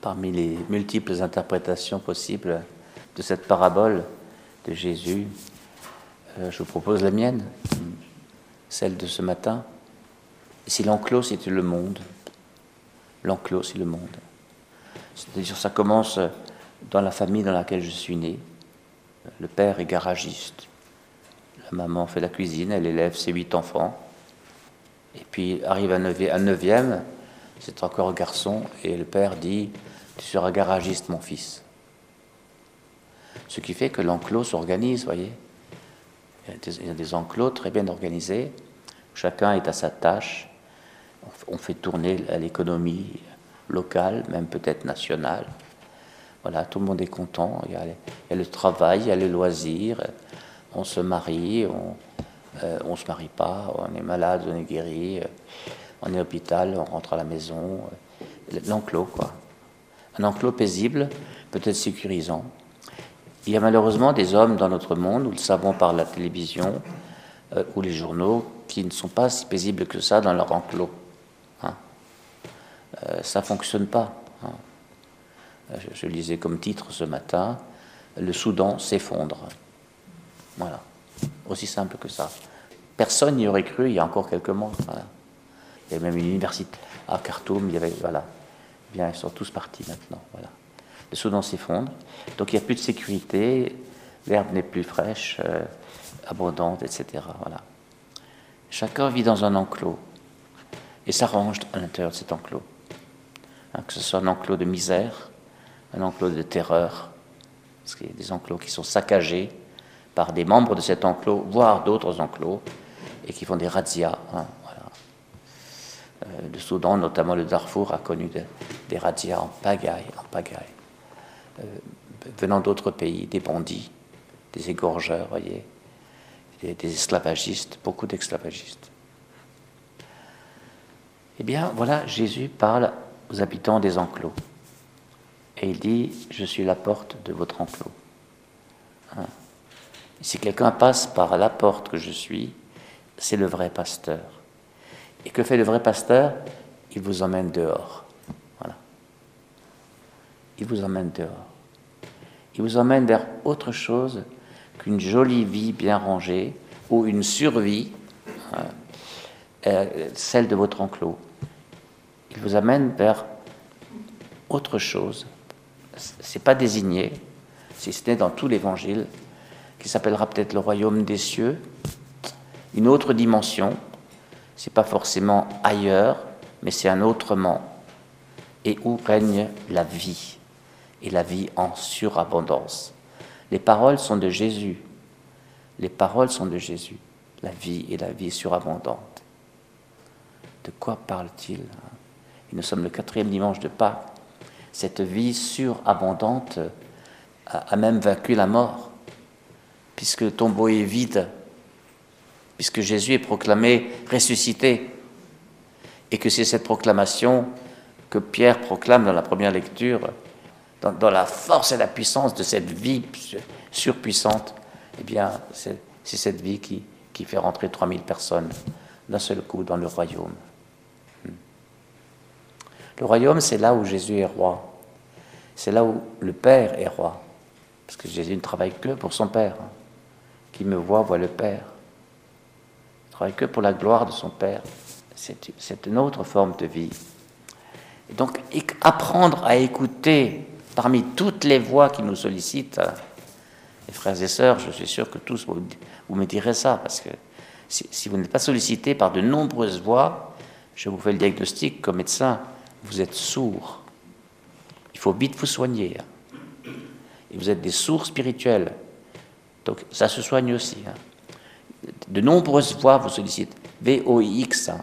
Parmi les multiples interprétations possibles de cette parabole de Jésus, euh, je vous propose la mienne, celle de ce matin. Si l'enclos c'était le monde, l'enclos c'est le monde. C'est-à-dire ça commence dans la famille dans laquelle je suis né. Le père est garagiste. La maman fait la cuisine, elle élève ses huit enfants. Et puis arrive un neuvième, c'est encore garçon, et le père dit tu seras garagiste, mon fils. Ce qui fait que l'enclos s'organise, voyez. Il y, a des, enclos très bien organisés. Chacun est à sa tâche. On fait tourner l'économie locale, même peut-être nationale. Voilà, tout le monde est content. Il y, a, le travail, il y a le loisir. On se marie, on ne euh, se marie pas, on est malade, on est guéri, on est à l'hôpital, on rentre à la maison. L'enclos, quoi un enclos paisible, peut-être sécurisant. Il y a malheureusement des hommes dans notre monde, nous le savons par la télévision euh, ou les journaux, qui ne sont pas si paisibles que ça dans leur enclos. Hein. Euh, ça ne fonctionne pas. Hein. Euh, je, lisais comme titre ce matin, le Soudan s'effondre. Voilà, aussi simple que ça. Personne n'y aurait cru il y a encore quelques mois. Il y avait même une université à Khartoum, il y avait, voilà, bien, ils sont tous partis maintenant. Voilà. Le Soudan s'effondre, donc il n'y a plus de sécurité, l'herbe n'est plus fraîche, euh, abondante, etc. Voilà. Chacun vit dans un enclos et s'arrange à l'intérieur de cet enclos. Hein, que ce soit un enclos de misère, un enclos de terreur, parce qu'il y a des enclos qui sont saccagés par des membres de cet enclos, voire d'autres enclos, et qui font des razzias. Hein, le euh, Soudan, notamment le Darfour, a connu des razzias en pagaille, en pagaille. Euh, venant d'autres pays, des bandits, des égorgeurs, voyez, des, esclavagistes, beaucoup d'esclavagistes. Eh bien, voilà, Jésus parle aux habitants des enclos. Et il dit, je suis la porte de votre enclos. Hein. Si quelqu'un passe par la porte que je suis, c'est le vrai pasteur. Et que fait le vrai pasteur? Il vous emmène dehors. Voilà. Il vous emmène dehors. Il vous emmène vers autre chose qu'une jolie vie bien rangée ou une survie, hein, euh, celle de votre enclos. Il vous amène vers autre chose. C'est pas désigné, si ce n'est dans tout l'évangile, qui s'appellera peut-être le royaume des cieux, une autre dimension, c'est pas forcément ailleurs, mais c'est un autrement, et où règne la vie, et la vie en surabondance. Les paroles sont de Jésus. Les paroles sont de Jésus. La vie et la vie surabondante. De quoi parle-t-il Et nous sommes le quatrième dimanche de Pâques. Cette vie surabondante a même vaincu la mort, puisque le tombeau est vide puisque Jésus est proclamé ressuscité, et que c'est cette proclamation que Pierre proclame dans la première lecture, dans, la force et la puissance de cette vie surpuissante, eh bien, c'est cette vie qui, qui fait rentrer 3000 personnes d'un seul coup dans le royaume. Hmm. Le royaume, c'est là où Jésus est roi. C'est là où le Père est roi. Parce que Jésus ne travaille que pour son Père. Qui me voit, voit le Père que pour la gloire de son Père. C'est une autre forme de vie. Donc, apprendre à écouter parmi toutes les voix qui nous sollicitent, les hein, frères et sœurs, je suis sûr que tous vous, me direz ça, parce que si, si vous n'êtes pas sollicité par de nombreuses voix, je vous fais le diagnostic comme médecin, vous êtes sourd. Il faut vite vous soigner. Hein. Et vous êtes des sourds spirituels. Donc ça se soigne aussi. Hein de nombreuses voix vous sollicitent. V-O-I-X. Hein.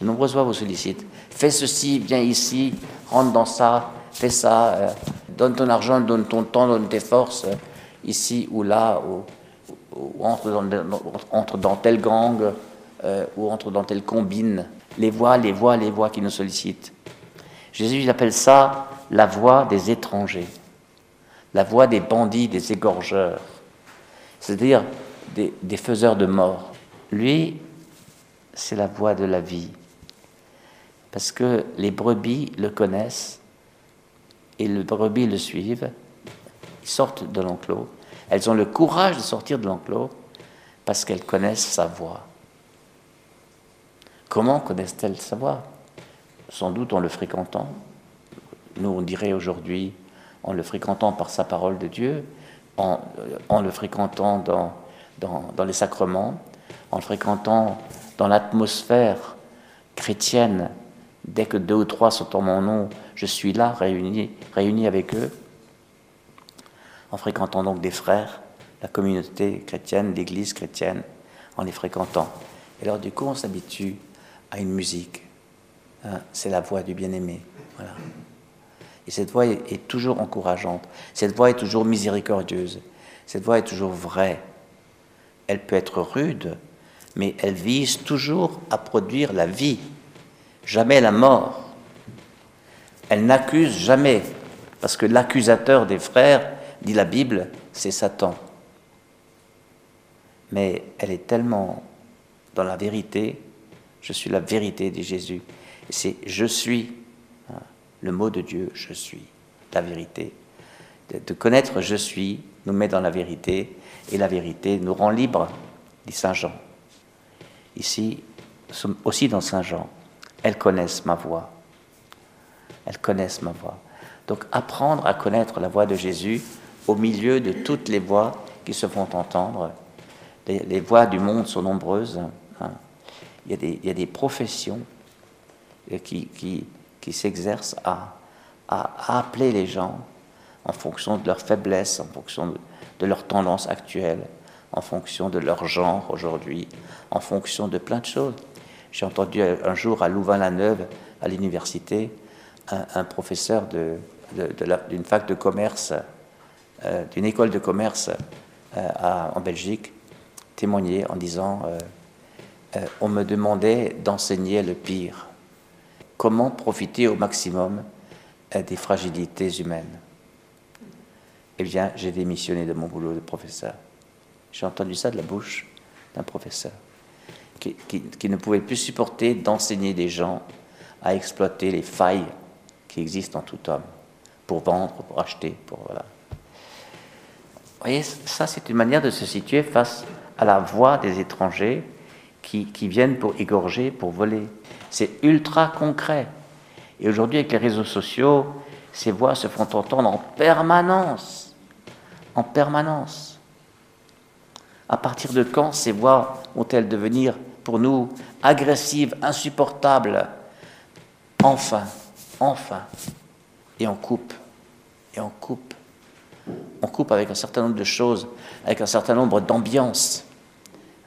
De nombreuses voix vous sollicitent. Fais ceci, viens ici, rentre dans ça, fais ça, euh, donne ton argent, donne ton temps, donne tes forces, euh, ici ou là, ou, entre, dans, entre, dans, tel gang, euh, ou entre dans telle combine. Les voix, les voix, les voix qui nous sollicitent. Jésus il appelle ça la voix des étrangers, la voix des bandits, des égorgeurs. C'est-à-dire, des, faiseurs de mort. Lui, c'est la voie de la vie. Parce que les brebis le connaissent et les brebis le suivent. Ils sortent de l'enclos. Elles ont le courage de sortir de l'enclos parce qu'elles connaissent sa voix. Comment connaissent-elles sa voix Sans doute en le fréquentant. Nous, on dirait aujourd'hui en le fréquentant par sa parole de Dieu, en, en le fréquentant dans, dans, les sacrements, en fréquentant dans l'atmosphère chrétienne. Dès que deux ou trois sont en mon nom, je suis là, réuni, réuni avec eux, en fréquentant donc des frères, la communauté chrétienne, l'Église chrétienne, en les fréquentant. Et alors du coup, on s'habitue à une musique. Hein, c'est la voix du bien-aimé. Voilà. Et cette voix est, toujours encourageante. Cette voix est toujours miséricordieuse. Cette voix est toujours vraie. Elle peut être rude, mais elle vise toujours à produire la vie, jamais la mort. Elle n'accuse jamais, parce que l'accusateur des frères, dit la Bible, c'est Satan. Mais elle est tellement dans la vérité, je suis la vérité, dit Jésus. C'est je suis, hein, le mot de Dieu, je suis, la vérité. De, connaître je suis nous met dans la vérité, et la vérité nous rend libres, dit Saint Jean. Ici, aussi dans Saint Jean, elles connaissent ma voix. Elles connaissent ma voix. Donc apprendre à connaître la voix de Jésus au milieu de toutes les voix qui se font entendre. Les, voix du monde sont nombreuses. Hein. Il, y a des, professions qui, qui, s'exercent à, à, appeler les gens en fonction de leur faiblesse, en fonction de, de leur tendance actuelle, en fonction de leur genre aujourd'hui, en fonction de plein de choses. J'ai entendu un jour à Louvain-la-Neuve, à l'université, un, professeur d'une fac de commerce, euh, d'une école de commerce euh, en Belgique, témoigner en disant euh, On me demandait d'enseigner le pire. Comment profiter au maximum des fragilités humaines? Eh bien, j'ai démissionné de mon boulot de professeur. J'ai entendu ça de la bouche d'un professeur qui, ne pouvait plus supporter d'enseigner des gens à exploiter les failles qui existent en tout homme pour vendre, pour acheter, pour voilà. Vous voyez, ça c'est une manière de se situer face à la voix des étrangers qui, qui viennent pour égorger, pour voler. C'est ultra concret. Et aujourd'hui, avec les réseaux sociaux, ces voix se font entendre en permanence. En permanence. À partir de quand ces voix vont-elles devenir pour nous agressives, insupportables Enfin, enfin. Et on coupe. Et on coupe. On coupe avec un certain nombre de choses, avec un certain nombre d'ambiances.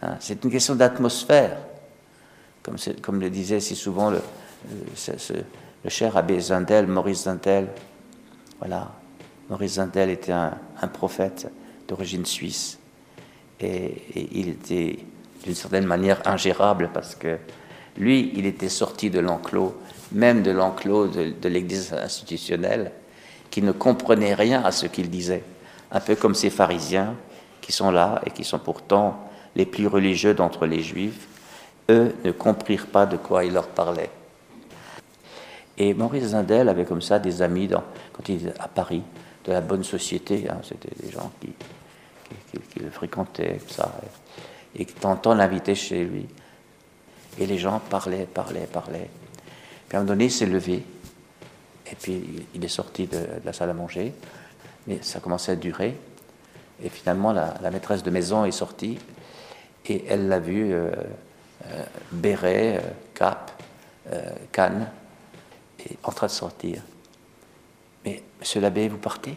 Hein, c'est une question d'atmosphère. Comme, le disait si souvent ce, le cher abbé Zindel, Maurice Zindel. Voilà. Maurice Zindel était un, prophète d'origine suisse. Et, il était d'une certaine manière ingérable parce que lui, il était sorti de l'enclos, même de l'enclos de, l'Église institutionnelle, qui ne comprenait rien à ce qu'il disait, un peu comme ces pharisiens qui sont là et qui sont pourtant les plus religieux d'entre les juifs, eux ne comprirent pas de quoi il leur parlait. Et Maurice Zindel avait comme ça des amis quand il était à Paris, de la bonne société, hein, c'était des gens qui, le fréquentaient, ça, et qui t'entend l'inviter chez lui. Et les gens parlaient, parlaient, parlaient. Puis à un moment donné, il s'est levé, et puis il est sorti de, la salle à manger, mais ça commençait à durer. Et finalement, la, maîtresse de maison est sortie, et elle l'a vu euh, euh, béret, euh, cap, canne, et en train de sortir. Mais, monsieur l'abbé, vous partez?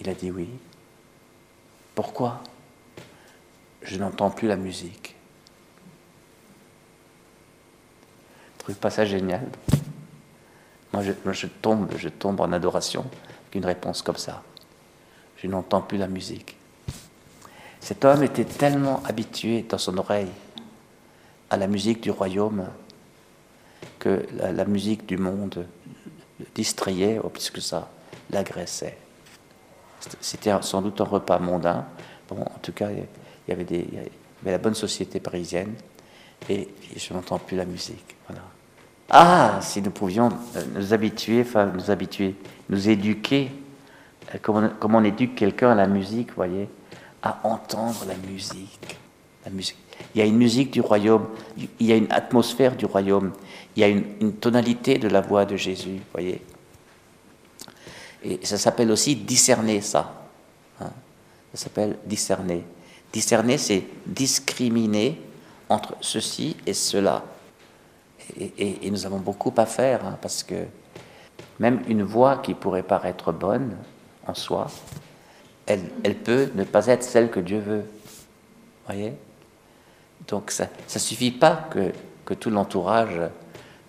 Il a dit oui. Pourquoi? Je n'entends plus la musique. Je trouve pas ça génial? Moi je, tombe, je tombe en adoration avec une réponse comme ça. Je n'entends plus la musique. Cet homme était tellement habitué dans son oreille à la musique du royaume que la musique du monde distrayait, ou plus que ça, l'agressait. C'était sans doute un repas mondain. Bon, en tout cas, il y avait, des, il la bonne société parisienne et je n'entends plus la musique. Ah, si nous pouvions euh, nous habituer, enfin nous habituer, nous éduquer, euh, comme on, comme on éduque quelqu'un à la musique, voyez, à entendre la musique. La musique. Il y a une musique du royaume, il y a une atmosphère du royaume, il y a une, tonalité de la voix de Jésus, voyez. Et ça s'appelle aussi discerner ça. Hein. Ça s'appelle discerner. Discerner, c'est discriminer entre ceci et cela. Et, nous avons beaucoup à faire, hein, parce que même une voix qui pourrait paraître bonne en soi, elle, elle peut ne pas être celle que Dieu veut. Voyez Donc ça ne suffit pas que, tout l'entourage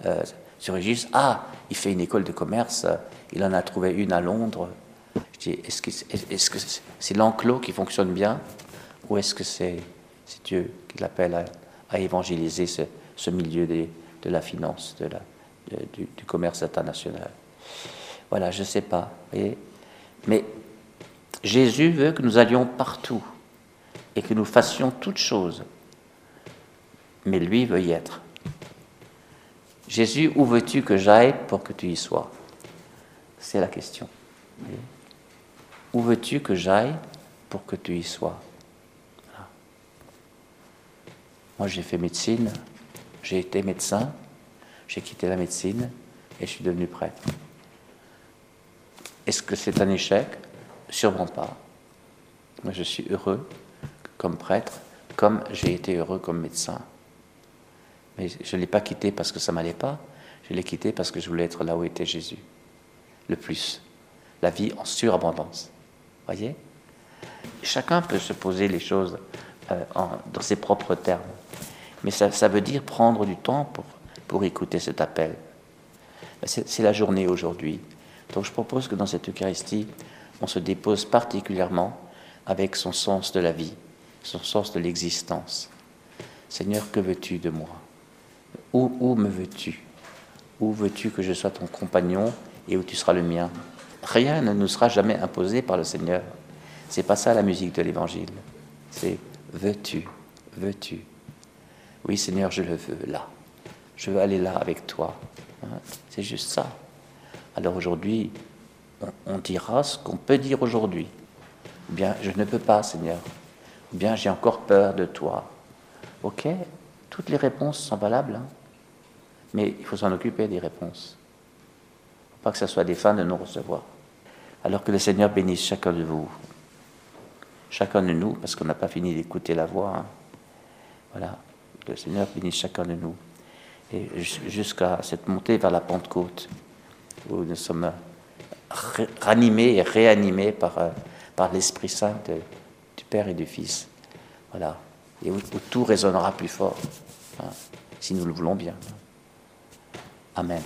euh, se réjouisse. Ah, il fait une école de commerce, il en a trouvé une à Londres. Je dis, est-ce que c'est -ce l'enclos qui fonctionne bien ou est-ce que c'est Dieu qui l'appelle à, évangéliser ce, milieu de la finance, du, commerce international? Voilà, je ne sais pas. Mais Jésus veut que nous allions partout et que nous fassions toutes choses. Mais lui veut y être. Jésus, où veux-tu que j'aille pour que tu y sois? C'est la question. Où veux-tu que j'aille pour que tu y sois? Moi, j'ai fait médecine. J'ai été médecin, j'ai quitté la médecine et je suis devenu prêtre. Est-ce que c'est un échec? Sûrement pas. Moi, je suis heureux comme prêtre, comme j'ai été heureux comme médecin. Mais je ne l'ai pas quitté parce que ça m'allait pas, je l'ai quitté parce que je voulais être là où était Jésus, le plus. La vie en surabondance. Voyez? Chacun peut se poser les choses euh, dans ses propres termes. Mais ça, veut dire prendre du temps pour, pour écouter cet appel. C'est la journée aujourd'hui. Donc je propose que dans cette Eucharistie, on se dépose particulièrement avec son sens de la vie, son sens de l'existence. Seigneur, que veux-tu de moi? Où, me veux-tu? Où veux-tu que je sois ton compagnon et où tu seras le mien? Rien ne nous sera jamais imposé par le Seigneur. C'est pas ça la musique de l'Évangile. C'est veux-tu, veux-tu? Oui Seigneur, je le veux là. Je veux aller là avec toi. Hein. C'est juste ça. Alors aujourd'hui, on, dira ce qu'on peut dire aujourd'hui. bien, je ne peux pas, Seigneur. bien, j'ai encore peur de toi. Ok, toutes les réponses sont valables. Hein. Mais il faut s'en occuper des réponses. Faut pas que ce soit des fins de nous recevoir. Alors que le Seigneur bénisse chacun de vous, chacun de nous, parce qu'on n'a pas fini d'écouter la voix. Hein. Voilà le Seigneur bénisse chacun de nous. Et jusqu'à cette montée vers la Pentecôte, où nous sommes ranimés et réanimés par, euh, par l'Esprit Saint du Père et du Fils. Voilà. Et où, tout résonnera plus fort, hein, si nous le voulons bien. Amen.